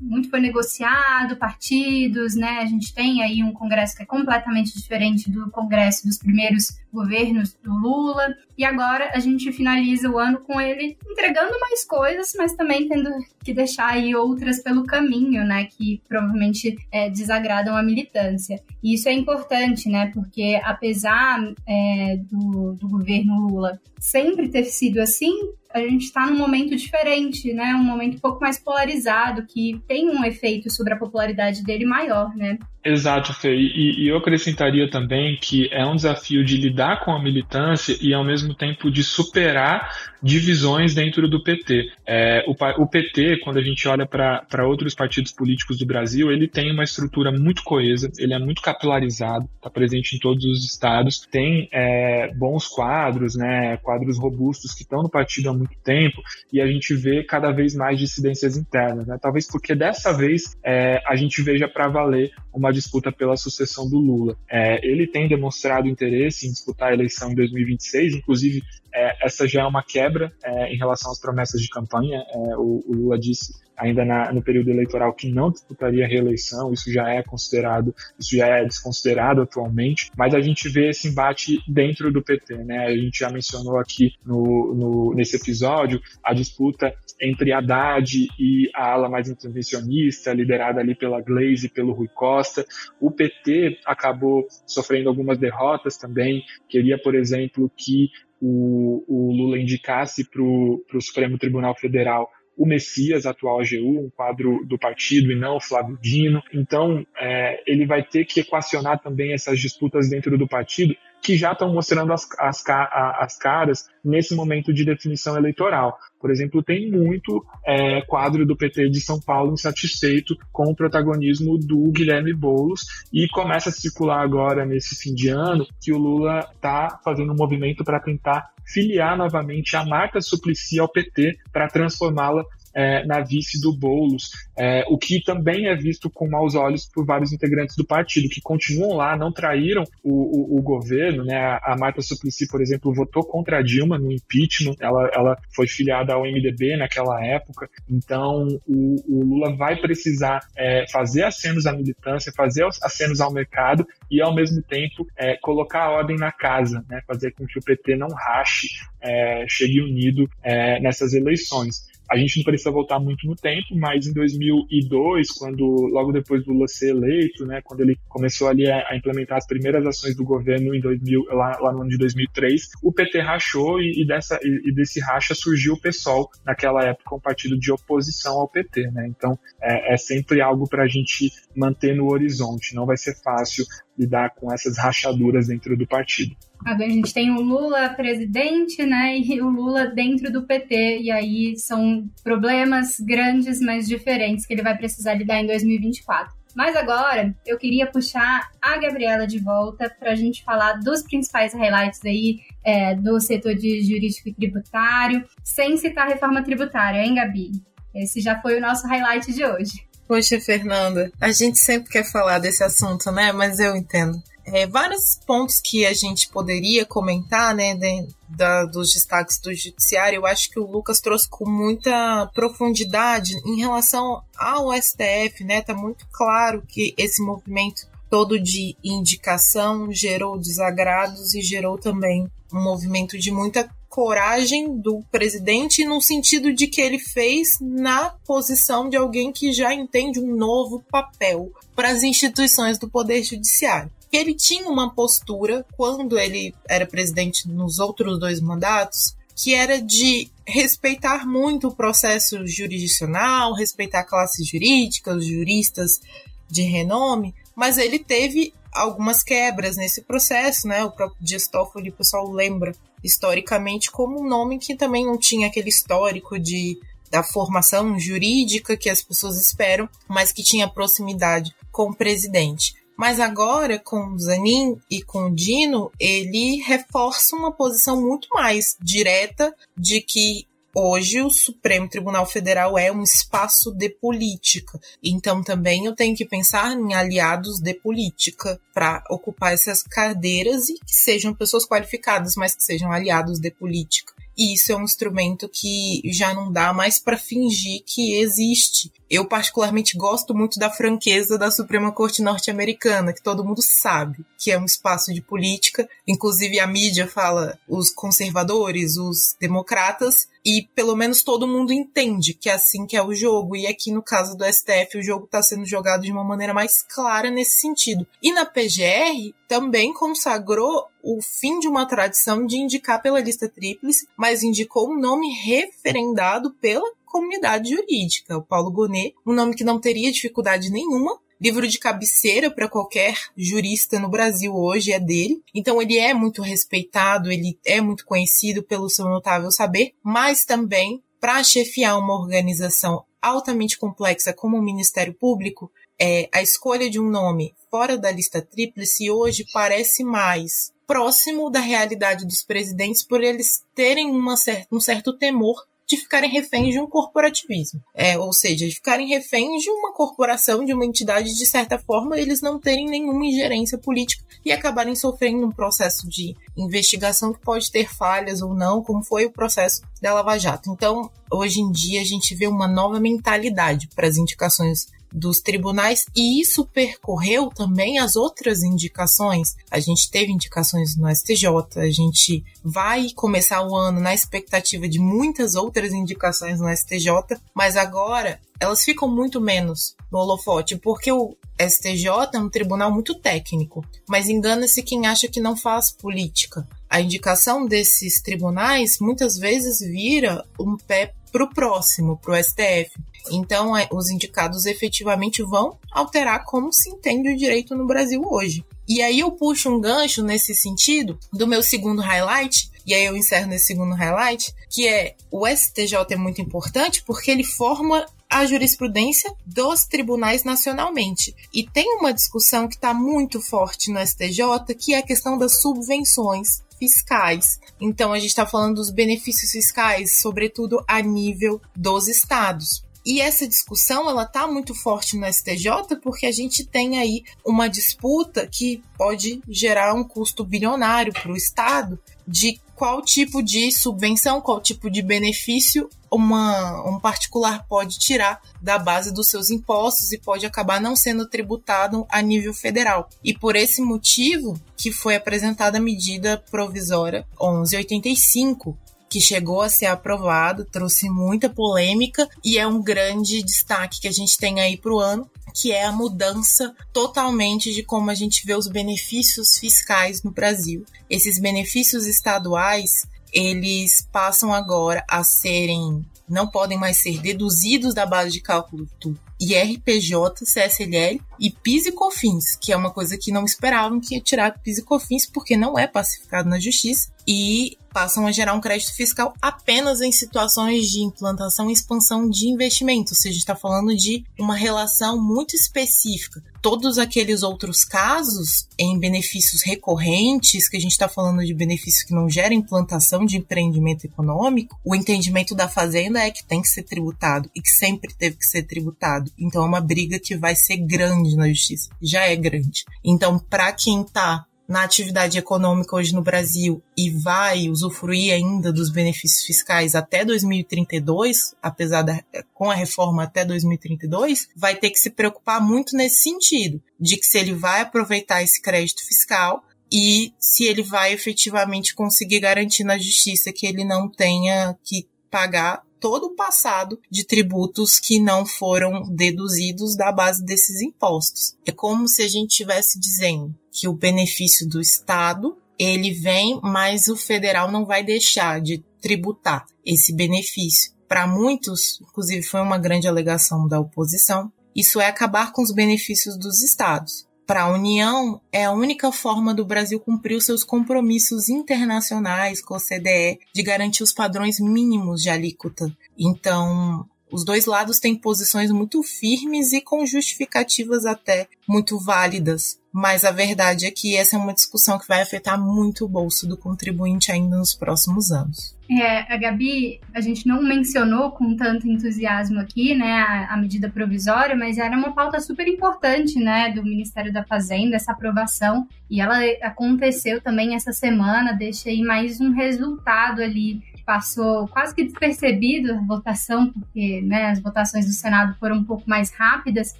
B: muito foi negociado, partidos, né? A gente tem aí um congresso que é completamente diferente do congresso dos primeiros governos do Lula. E agora a gente finaliza o ano com ele entregando mais coisas, mas também tendo que deixar aí outras pelo caminho, né? Que provavelmente é, desagradam a militância. E isso é importante, né? Porque apesar é, do, do governo Lula sempre ter sido assim, a gente está num momento diferente, né? Um momento um pouco mais polarizado, que tem um efeito sobre a popularidade dele maior, né?
E: Exato, Fê. E, e, eu acrescentaria também que é um desafio de lidar com a militância e, ao mesmo tempo, de superar divisões dentro do PT. É, o, o, PT, quando a gente olha para outros partidos políticos do Brasil, ele tem uma estrutura muito coesa, ele é muito capilarizado, está presente em todos os estados, tem é, bons quadros, né, quadros robustos que estão no partido há muito tempo e a gente vê cada vez mais dissidências internas. Né? Talvez porque dessa vez é, a gente veja para valer uma disputa pela sucessão do Lula. É, ele tem demonstrado interesse em disputar a eleição em 2026, inclusive é, essa já é uma quebra é, em relação às promessas de campanha. É, o, o, Lula disse ainda na, no período eleitoral que não disputaria reeleição, isso já é considerado, isso já é desconsiderado atualmente, mas a gente vê esse embate dentro do PT, né? A gente já mencionou aqui no, no nesse episódio a disputa entre Haddad e a ala mais intervencionista, liderada ali pela Glaze e pelo Rui Costa. O PT acabou sofrendo algumas derrotas também, queria, por exemplo, que o, o Lula indicasse para o Supremo Tribunal Federal o Messias, atual AGU, um quadro do partido e não o Flávio Dino. Então, é, ele vai ter que equacionar também essas disputas dentro do partido que já estão mostrando as, as, as caras nesse momento de definição eleitoral. Por exemplo, tem muito é, quadro do PT de São Paulo insatisfeito com o protagonismo do Guilherme Boulos e começa a circular agora, nesse fim de ano, que o Lula está fazendo um movimento para tentar filiar novamente a Marta Suplicy ao PT para transformá-la é, na vice do Boulos, é, o que também é visto com maus olhos por vários integrantes do partido, que continuam lá, não traíram o, o, o governo. Né? A, a Marta Suplicy, por exemplo, votou contra a Dilma no impeachment, ela, ela foi filiada ao MDB naquela época, então o, o Lula vai precisar é, fazer acenos à militância, fazer acenos ao mercado e, ao mesmo tempo, é, colocar a ordem na casa, né? fazer com que o PT não rache, é, chegue unido é, nessas eleições A gente não precisa voltar muito no tempo, mas em 2002, quando logo depois do Lula ser eleito, né, quando ele começou ali a, a implementar as primeiras ações do governo em 2000, lá, lá no ano de 2003, o PT rachou e, e dessa, e, e, desse racha surgiu o PSOL, naquela época um partido de oposição ao PT. Né? Então é, é sempre algo para a gente manter no horizonte, não vai ser fácil lidar com essas rachaduras dentro do partido.
B: A gente tem o Lula presidente, né, *laughs* e o Lula dentro do PT, e aí são problemas grandes, mas diferentes que ele vai precisar lidar em 2024. Mas agora eu queria puxar a Gabriela de volta para a gente falar dos principais highlights aí é, do setor de jurídico e tributário, sem citar reforma tributária, hein, Gabi? Esse já foi o nosso highlight de hoje.
C: Poxa, Fernanda, a gente sempre quer falar desse assunto, né? Mas eu entendo. É, vários pontos que a gente poderia comentar, né, de, da, dos destaques do judiciário, eu acho que o Lucas trouxe com muita profundidade em relação ao STF, né, tá muito claro que esse movimento todo de indicação gerou desagrados e gerou também um movimento de muita coragem do presidente no sentido de que ele fez na posição de alguém que já entende um novo papel para as instituições do poder judiciário. Ele tinha uma postura quando ele era presidente nos outros dois mandatos que era de respeitar muito o processo jurisdicional, respeitar a classe jurídica, os juristas de renome, mas ele teve algumas quebras nesse processo, né? O próprio Dias Toffoli, o pessoal lembra historicamente como um nome que também não tinha aquele histórico de da formação jurídica que as pessoas esperam, mas que tinha proximidade com o presidente. Mas agora, com Zanin e com Dino, ele reforça uma posição muito mais direta de que Hoje, o Supremo Tribunal Federal é um espaço de política. Então, também eu tenho que pensar em aliados de política para ocupar essas cadeiras e que sejam pessoas qualificadas, mas que sejam aliados de política. E isso é um instrumento que já não dá mais para fingir que existe. Eu, particularmente, gosto muito da franqueza da Suprema Corte norte-americana, que todo mundo sabe que é um espaço de política. Inclusive, a mídia fala os conservadores, os democratas, e pelo menos todo mundo entende que é assim que é o jogo. E aqui no caso do STF, o jogo está sendo jogado de uma maneira mais clara nesse sentido. E na PGR também consagrou o fim de uma tradição de indicar pela lista tríplice, mas indicou um nome referendado pela comunidade jurídica, o Paulo Gonet, um nome que não teria dificuldade nenhuma livro de cabeceira para qualquer jurista no Brasil hoje é dele. Então ele é muito respeitado, ele é muito conhecido pelo seu notável saber, mas também para chefiar uma organização altamente complexa como o Ministério Público, é, a escolha de um nome fora da lista tríplice hoje parece mais próximo da realidade dos presidentes por eles terem uma cer um certo temor de ficarem reféns de um corporativismo. É, ou seja, de ficarem reféns de uma corporação, de uma entidade, de certa forma, eles não terem nenhuma ingerência política e acabarem sofrendo um processo de investigação que pode ter falhas ou não, como foi o processo da Lava Jato. Então, hoje em dia, a gente vê uma nova mentalidade para as indicações dos tribunais e isso percorreu também as outras indicações. A gente teve indicações no STJ, a gente vai começar o ano na expectativa de muitas outras indicações no STJ, mas agora elas ficam muito menos no holofote, porque o STJ é um tribunal muito técnico, mas engana-se quem acha que não faz política. A indicação desses tribunais muitas vezes vira um pé para o próximo, para o STF. Então, é, os indicados efetivamente vão alterar como se entende o direito no Brasil hoje. E aí eu puxo um gancho nesse sentido do meu segundo highlight, e aí eu encerro nesse segundo highlight, que é o STJ é muito importante porque ele forma a jurisprudência dos tribunais nacionalmente. E tem uma discussão que está muito forte no STJ, que é a questão das subvenções fiscais. Então a gente está falando dos benefícios fiscais, sobretudo a nível dos estados. E essa discussão ela tá muito forte no STJ porque a gente tem aí uma disputa que pode gerar um custo bilionário para o Estado de qual tipo de subvenção, qual tipo de benefício uma, um particular pode tirar da base dos seus impostos e pode acabar não sendo tributado a nível federal. E por esse motivo que foi apresentada a medida provisória 1185, que chegou a ser aprovado, trouxe muita polêmica e é um grande destaque que a gente tem aí para o ano, que é a mudança totalmente de como a gente vê os benefícios fiscais no Brasil. Esses benefícios estaduais, eles passam agora a serem não podem mais ser deduzidos da base de cálculo do IRPJ, CSLL e PIS e COFINS, que é uma coisa que não esperavam que ia tirar PIS e COFINS porque não é pacificado na justiça e passam a gerar um crédito fiscal apenas em situações de implantação e expansão de investimentos. Ou seja, está falando de uma relação muito específica. Todos aqueles outros casos em benefícios recorrentes, que a gente está falando de benefícios que não geram implantação de empreendimento econômico, o entendimento da Fazenda é que tem que ser tributado e que sempre teve que ser tributado. Então é uma briga que vai ser grande na justiça. Já é grande. Então, para quem está na atividade econômica hoje no Brasil e vai usufruir ainda dos benefícios fiscais até 2032, apesar da com a reforma até 2032, vai ter que se preocupar muito nesse sentido, de que se ele vai aproveitar esse crédito fiscal e se ele vai efetivamente conseguir garantir na justiça que ele não tenha que pagar todo o passado de tributos que não foram deduzidos da base desses impostos. É como se a gente estivesse dizendo que o benefício do Estado ele vem, mas o federal não vai deixar de tributar esse benefício. Para muitos, inclusive foi uma grande alegação da oposição, isso é acabar com os benefícios dos estados para a União, é a única forma do Brasil cumprir os seus compromissos internacionais com a OCDE de garantir os padrões mínimos de alíquota. Então, os dois lados têm posições muito firmes e com justificativas até muito válidas. Mas a verdade é que essa é uma discussão que vai afetar muito o bolso do contribuinte ainda nos próximos anos.
B: É, a Gabi, a gente não mencionou com tanto entusiasmo aqui, né, a, a, medida provisória, mas era uma pauta super importante, né, do Ministério da Fazenda, essa aprovação, e ela aconteceu também essa semana, deixa aí mais um resultado ali passou quase que despercebido a votação, porque né, as votações do Senado foram um pouco mais rápidas,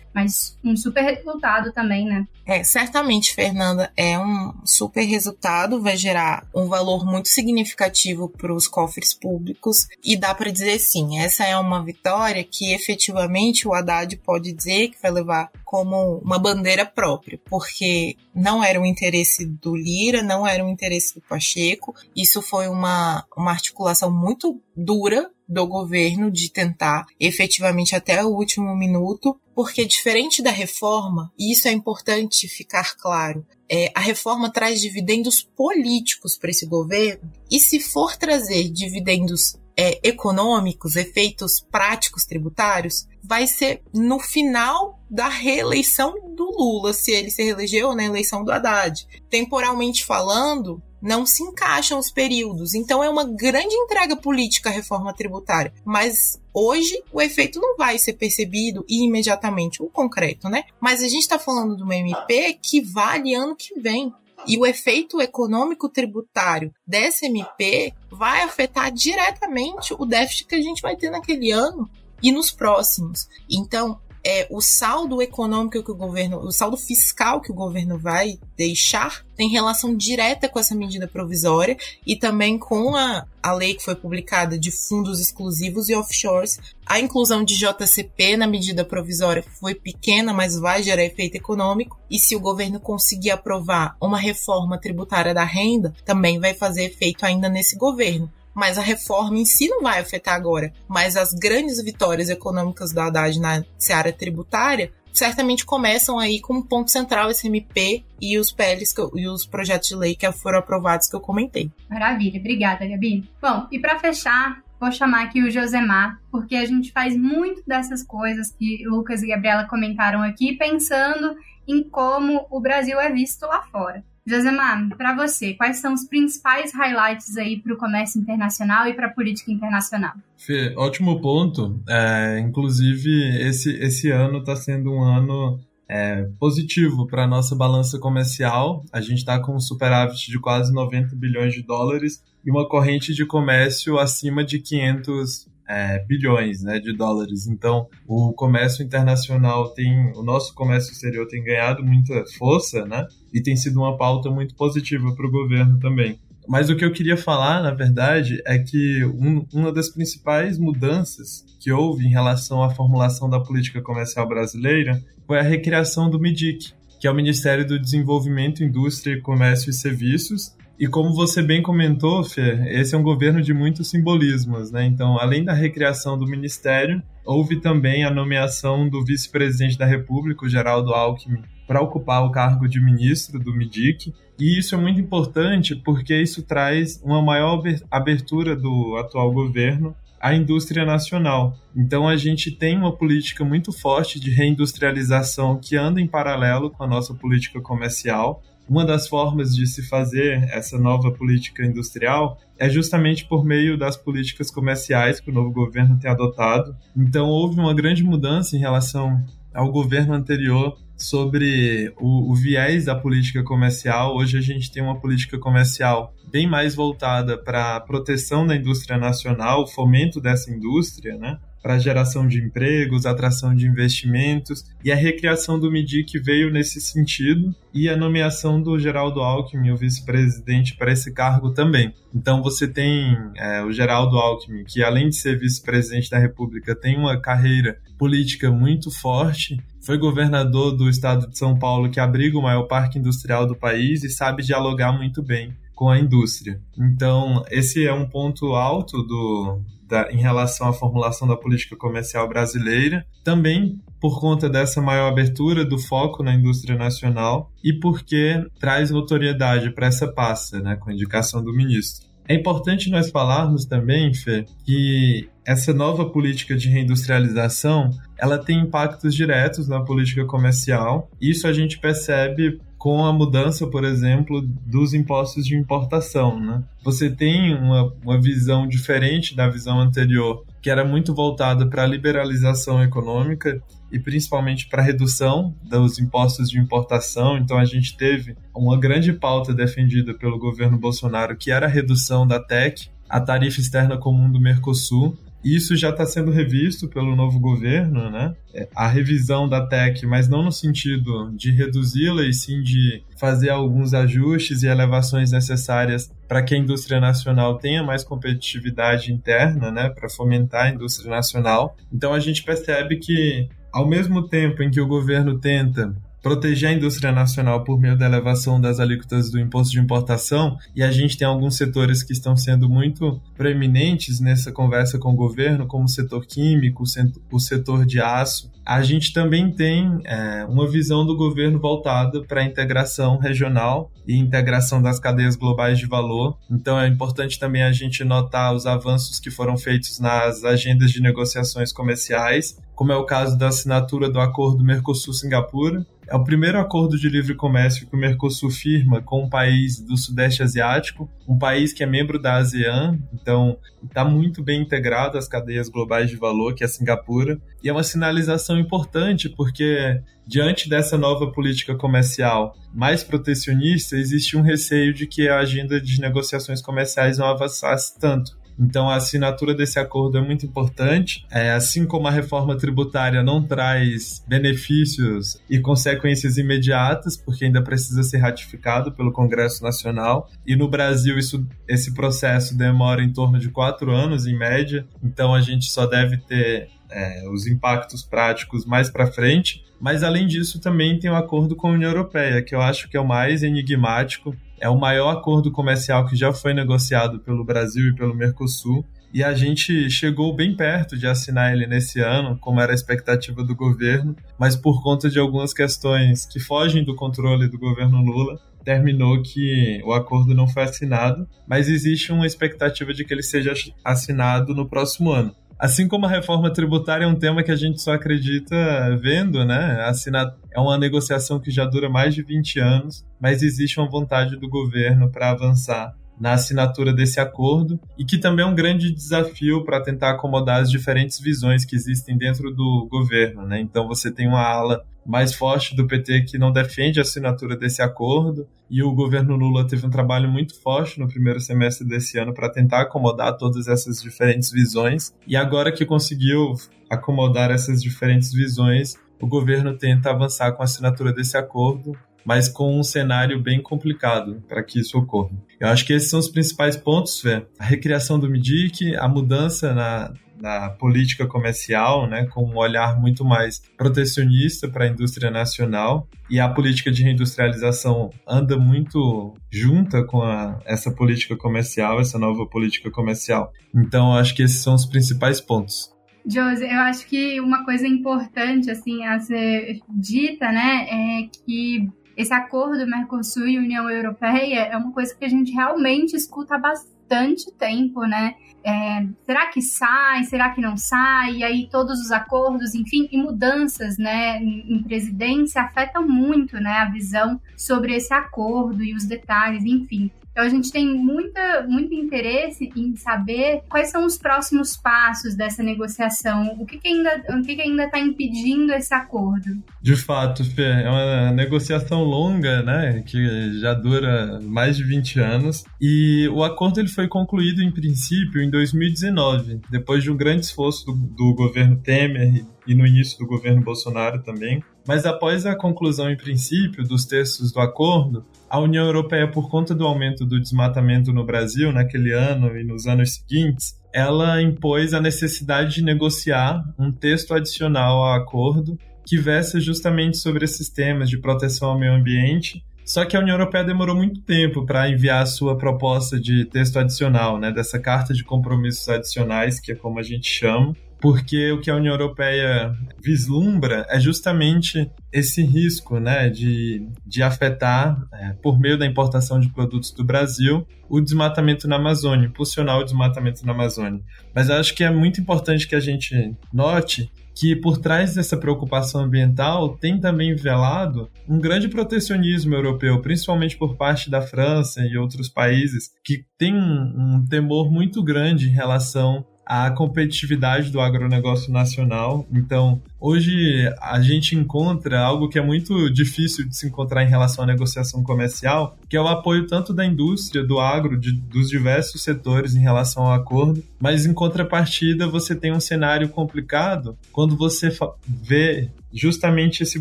B: mas um super resultado também, né?
C: É, certamente, Fernanda, é um super resultado, vai gerar um valor muito significativo para os cofres públicos e dá para dizer sim, essa é uma vitória que efetivamente o Haddad pode dizer que vai levar como uma bandeira própria, porque não era o interesse do Lira, não era o interesse do Pacheco, isso foi uma, uma articulação muito dura do governo de tentar efetivamente até o último minuto, porque diferente da reforma, e isso é importante ficar claro, é, a reforma traz dividendos políticos para esse governo, e se for trazer dividendos é, econômicos, efeitos práticos tributários, vai ser no final da reeleição do Lula, se ele se reelegeu na eleição do Haddad. Temporalmente falando, não se encaixam os períodos. Então é uma grande entrega política a reforma tributária. Mas hoje o efeito não vai ser percebido imediatamente, o concreto, né? Mas a gente está falando de uma MP que vale ano que vem. E o efeito econômico tributário dessa MP vai afetar diretamente o déficit que a gente vai ter naquele ano e nos próximos. Então, é, o saldo econômico que o governo, o saldo fiscal que o governo vai deixar tem relação direta com essa medida provisória e também com a, a lei que foi publicada de fundos exclusivos e offshores. A inclusão de JCP na medida provisória foi pequena, mas vai gerar efeito econômico. E se o governo conseguir aprovar uma reforma tributária da renda, também vai fazer efeito ainda nesse governo mas a reforma em si não vai afetar agora. Mas as grandes vitórias econômicas do Haddad na seara tributária certamente começam aí com um ponto central esse MP e os PLs eu, e os projetos de lei que foram aprovados que eu comentei.
B: Maravilha, obrigada, Gabi. Bom, e para fechar, vou chamar aqui o Josemar, porque a gente faz muito dessas coisas que Lucas e Gabriela comentaram aqui, pensando em como o Brasil é visto lá fora. Josemar, para você, quais são os principais highlights aí para o comércio internacional e para a política internacional?
D: Fê, ótimo ponto. É, inclusive, esse, esse ano está sendo um ano é, positivo para a nossa balança comercial. A gente está com um superávit de quase 90 bilhões de dólares e uma corrente de comércio acima de 500 é, bilhões né, de dólares. Então, o comércio internacional tem, o nosso comércio exterior tem ganhado muita força, né? E tem sido uma pauta muito positiva para o governo também. Mas o que eu queria falar, na verdade, é que um, uma das principais mudanças que houve em relação à formulação da política comercial brasileira foi a recriação do MIDIC, que é o Ministério do Desenvolvimento, Indústria, Comércio e Serviços, e como você bem comentou, Fê, esse é um governo de muitos simbolismos, né? Então, além da recriação do ministério, houve também a nomeação do vice-presidente da República, o Geraldo Alckmin, para ocupar o cargo de ministro do MIDIC. E isso é muito importante porque isso traz uma maior abertura do atual governo à indústria nacional. Então a gente tem uma política muito forte de reindustrialização que anda em paralelo com a nossa política comercial. Uma das formas de se fazer essa nova política industrial é justamente por meio das políticas comerciais que o novo governo tem adotado. Então, houve uma grande mudança em relação ao governo anterior sobre o, o, viés da política comercial. Hoje a gente tem uma política comercial bem mais voltada para a proteção da indústria nacional, o fomento dessa indústria, né? Para geração de empregos, atração de investimentos, e a recriação do MIDIC veio nesse sentido, e a nomeação do Geraldo Alckmin, o vice-presidente, para esse cargo também. Então você tem é, o Geraldo Alckmin, que além de ser vice-presidente da República, tem uma carreira política muito forte, foi governador do estado de São Paulo, que abriga o maior parque industrial do país e sabe dialogar muito bem com a indústria. Então, esse é um ponto alto do, da, em relação à formulação da política comercial brasileira, também por conta dessa maior abertura do foco na indústria nacional e porque traz notoriedade para essa pasta, né, com indicação do ministro. É importante nós falarmos também, Fê, que essa nova política de reindustrialização, ela tem impactos diretos na política comercial. Isso a gente percebe com a mudança, por exemplo, dos impostos de importação. Né? Você tem uma, uma visão diferente da visão anterior, que era muito voltada para a liberalização econômica e principalmente para a redução dos impostos de importação. Então a gente teve uma grande pauta defendida pelo governo Bolsonaro, que era a redução da TEC, a tarifa externa comum do Mercosul, isso já está sendo revisto pelo novo governo, né? É, a revisão da TEC, mas não no sentido de reduzi-la, e sim de fazer alguns ajustes e elevações necessárias para que a indústria nacional tenha mais competitividade interna, né? Para fomentar a indústria nacional. Então a gente percebe que, ao mesmo tempo em que o governo tenta proteger a indústria nacional por meio da elevação das alíquotas do imposto de importação, e a gente tem alguns setores que estão sendo muito preeminentes nessa conversa com o governo, como o setor químico, o setor de aço. A gente também tem é, uma visão do governo voltada para a integração regional e integração das cadeias globais de valor. Então é importante também a gente notar os avanços que foram feitos nas agendas de negociações comerciais, como é o caso da assinatura do acordo Mercosul-Singapura, é o primeiro acordo de livre comércio que o Mercosul firma com um país do Sudeste Asiático, um país que é membro da ASEAN, então está muito bem integrado às cadeias globais de valor, que é Singapura. E é uma sinalização importante porque, diante dessa nova política comercial mais protecionista, existe um receio de que a agenda de negociações comerciais não avançasse tanto. Então, a assinatura desse acordo é muito importante. É, assim como a reforma tributária não traz benefícios e consequências imediatas, porque ainda precisa ser ratificado pelo Congresso Nacional. E no Brasil, isso, esse processo demora em torno de quatro anos, em média. Então, a gente só deve ter é, os impactos práticos mais para frente. Mas, além disso, também tem o um acordo com a União Europeia, que eu acho que é o mais enigmático é o maior acordo comercial que já foi negociado pelo Brasil e pelo Mercosul. E a gente chegou bem perto de assinar ele nesse ano, como era a expectativa do governo, mas por conta de algumas questões que fogem do controle do governo Lula, terminou que o acordo não foi assinado, mas existe uma expectativa de que ele seja assinado no próximo ano. Assim como a reforma tributária é um tema que a gente só acredita vendo, né? Assinar é uma negociação que já dura mais de 20 anos, mas existe uma vontade do governo para avançar na assinatura desse acordo e que também é um grande desafio para tentar acomodar as diferentes visões que existem dentro do governo, né? Então você tem uma ala mais forte do PT que não defende a assinatura desse acordo. E o governo Lula teve um trabalho muito forte no primeiro semestre desse ano para tentar acomodar todas essas diferentes visões. E agora que conseguiu acomodar essas diferentes visões, o governo tenta avançar com a assinatura desse acordo mas com um cenário bem complicado para que isso ocorra. Eu acho que esses são os principais pontos, Fê. A recriação do MIDIC, a mudança na, na política comercial, né, com um olhar muito mais protecionista para a indústria nacional, e a política de reindustrialização anda muito junta com a, essa política comercial, essa nova política comercial. Então, acho que esses são os principais pontos.
B: Josi, eu acho que uma coisa importante assim a ser dita, né, é que esse acordo Mercosul e União Europeia é uma coisa que a gente realmente escuta há bastante tempo, né? É, será que sai? Será que não sai? E aí todos os acordos, enfim, e mudanças, né, em, em presidência afetam muito, né, a visão sobre esse acordo e os detalhes, enfim. Então a gente tem muita, muito interesse em saber quais são os próximos passos dessa negociação, o que, que ainda o que, que ainda está impedindo esse acordo.
D: De fato, Fê, é uma negociação longa, né, que já dura mais de 20 anos, e o acordo ele foi concluído em princípio em 2019, depois de um grande esforço do, do governo Temer e no início do governo Bolsonaro também. Mas após a conclusão em princípio dos textos do acordo, a União Europeia, por conta do aumento do desmatamento no Brasil naquele ano e nos anos seguintes, ela impôs a necessidade de negociar um texto adicional ao acordo que versa justamente sobre esses temas de proteção ao meio ambiente. Só que a União Europeia demorou muito tempo para enviar a sua proposta de texto adicional, né, dessa carta de compromissos adicionais, que é como a gente chama, porque o que a União Europeia vislumbra é justamente esse risco né, de, de afetar, é, por meio da importação de produtos do Brasil, o desmatamento na Amazônia, impulsionar o desmatamento na Amazônia. Mas eu acho que é muito importante que a gente note que por trás dessa preocupação ambiental tem também velado um grande protecionismo europeu, principalmente por parte da França e outros países, que tem um, um temor muito grande em relação a competitividade do agronegócio nacional. Então, hoje a gente encontra algo que é muito difícil de se encontrar em relação à negociação comercial, que é o apoio tanto da indústria, do agro, de, dos diversos setores em relação ao acordo, mas em contrapartida você tem um cenário complicado quando você vê justamente esse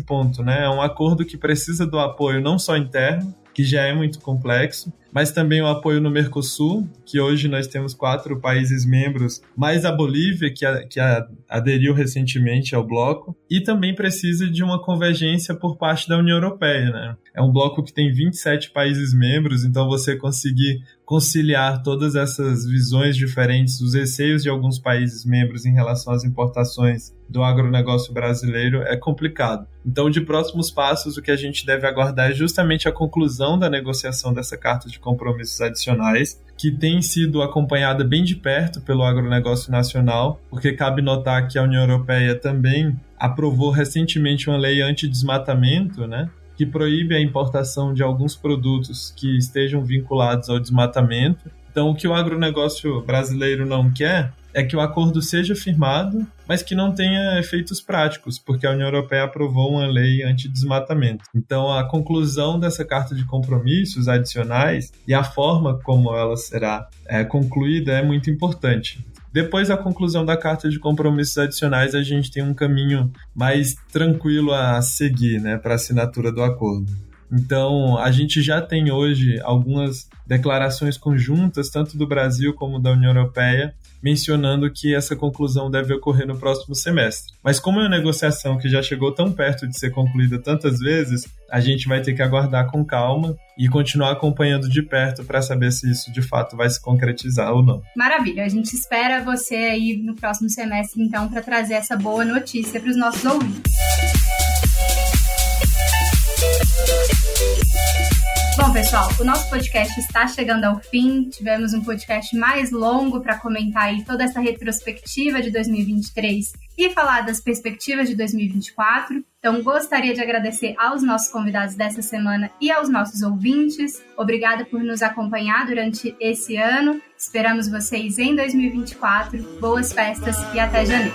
D: ponto, né? É um acordo que precisa do apoio não só interno, que já é muito complexo, mas também o apoio no Mercosul, que hoje nós temos quatro países membros, mais a Bolívia, que, a, que a, aderiu recentemente ao bloco, e também precisa de uma convergência por parte da União Europeia. Né? É um bloco que tem 27 países membros, então você conseguir conciliar todas essas visões diferentes, os receios de alguns países membros em relação às importações do agronegócio brasileiro é complicado. Então, de próximos passos, o que a gente deve aguardar é justamente a conclusão da negociação dessa carta de compromissos adicionais, que tem sido acompanhada bem de perto pelo agronegócio nacional, porque cabe notar que a União Europeia também aprovou recentemente uma lei anti-desmatamento, né? que proíbe a importação de alguns produtos que estejam vinculados ao desmatamento. Então, o que o agronegócio brasileiro não quer é que o acordo seja firmado, mas que não tenha efeitos práticos, porque a União Europeia aprovou uma lei anti-desmatamento. Então, a conclusão dessa carta de compromissos adicionais e a forma como ela será é, concluída é muito importante. Depois da conclusão da carta de compromissos adicionais, a gente tem um caminho mais tranquilo a seguir né, para a assinatura do acordo. Então, a gente já tem hoje algumas declarações conjuntas, tanto do Brasil como da União Europeia, mencionando que essa conclusão deve ocorrer no próximo semestre. Mas como é uma negociação que já chegou tão perto de ser concluída tantas vezes, a gente vai ter que aguardar com calma e continuar acompanhando de perto para saber se isso de fato vai se concretizar ou não.
B: Maravilha, a gente espera você aí no próximo semestre então para trazer essa boa notícia para os nossos ouvintes. Bom, pessoal, o nosso podcast está chegando ao fim. Tivemos um podcast mais longo para comentar aí toda essa retrospectiva de 2023 e falar das perspectivas de 2024. Então, gostaria de agradecer aos nossos convidados dessa semana e aos nossos ouvintes. Obrigada por nos acompanhar durante esse ano. Esperamos vocês em 2024. Boas festas e até janeiro.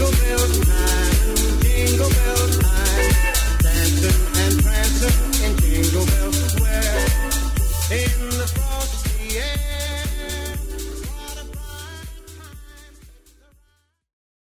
B: europeos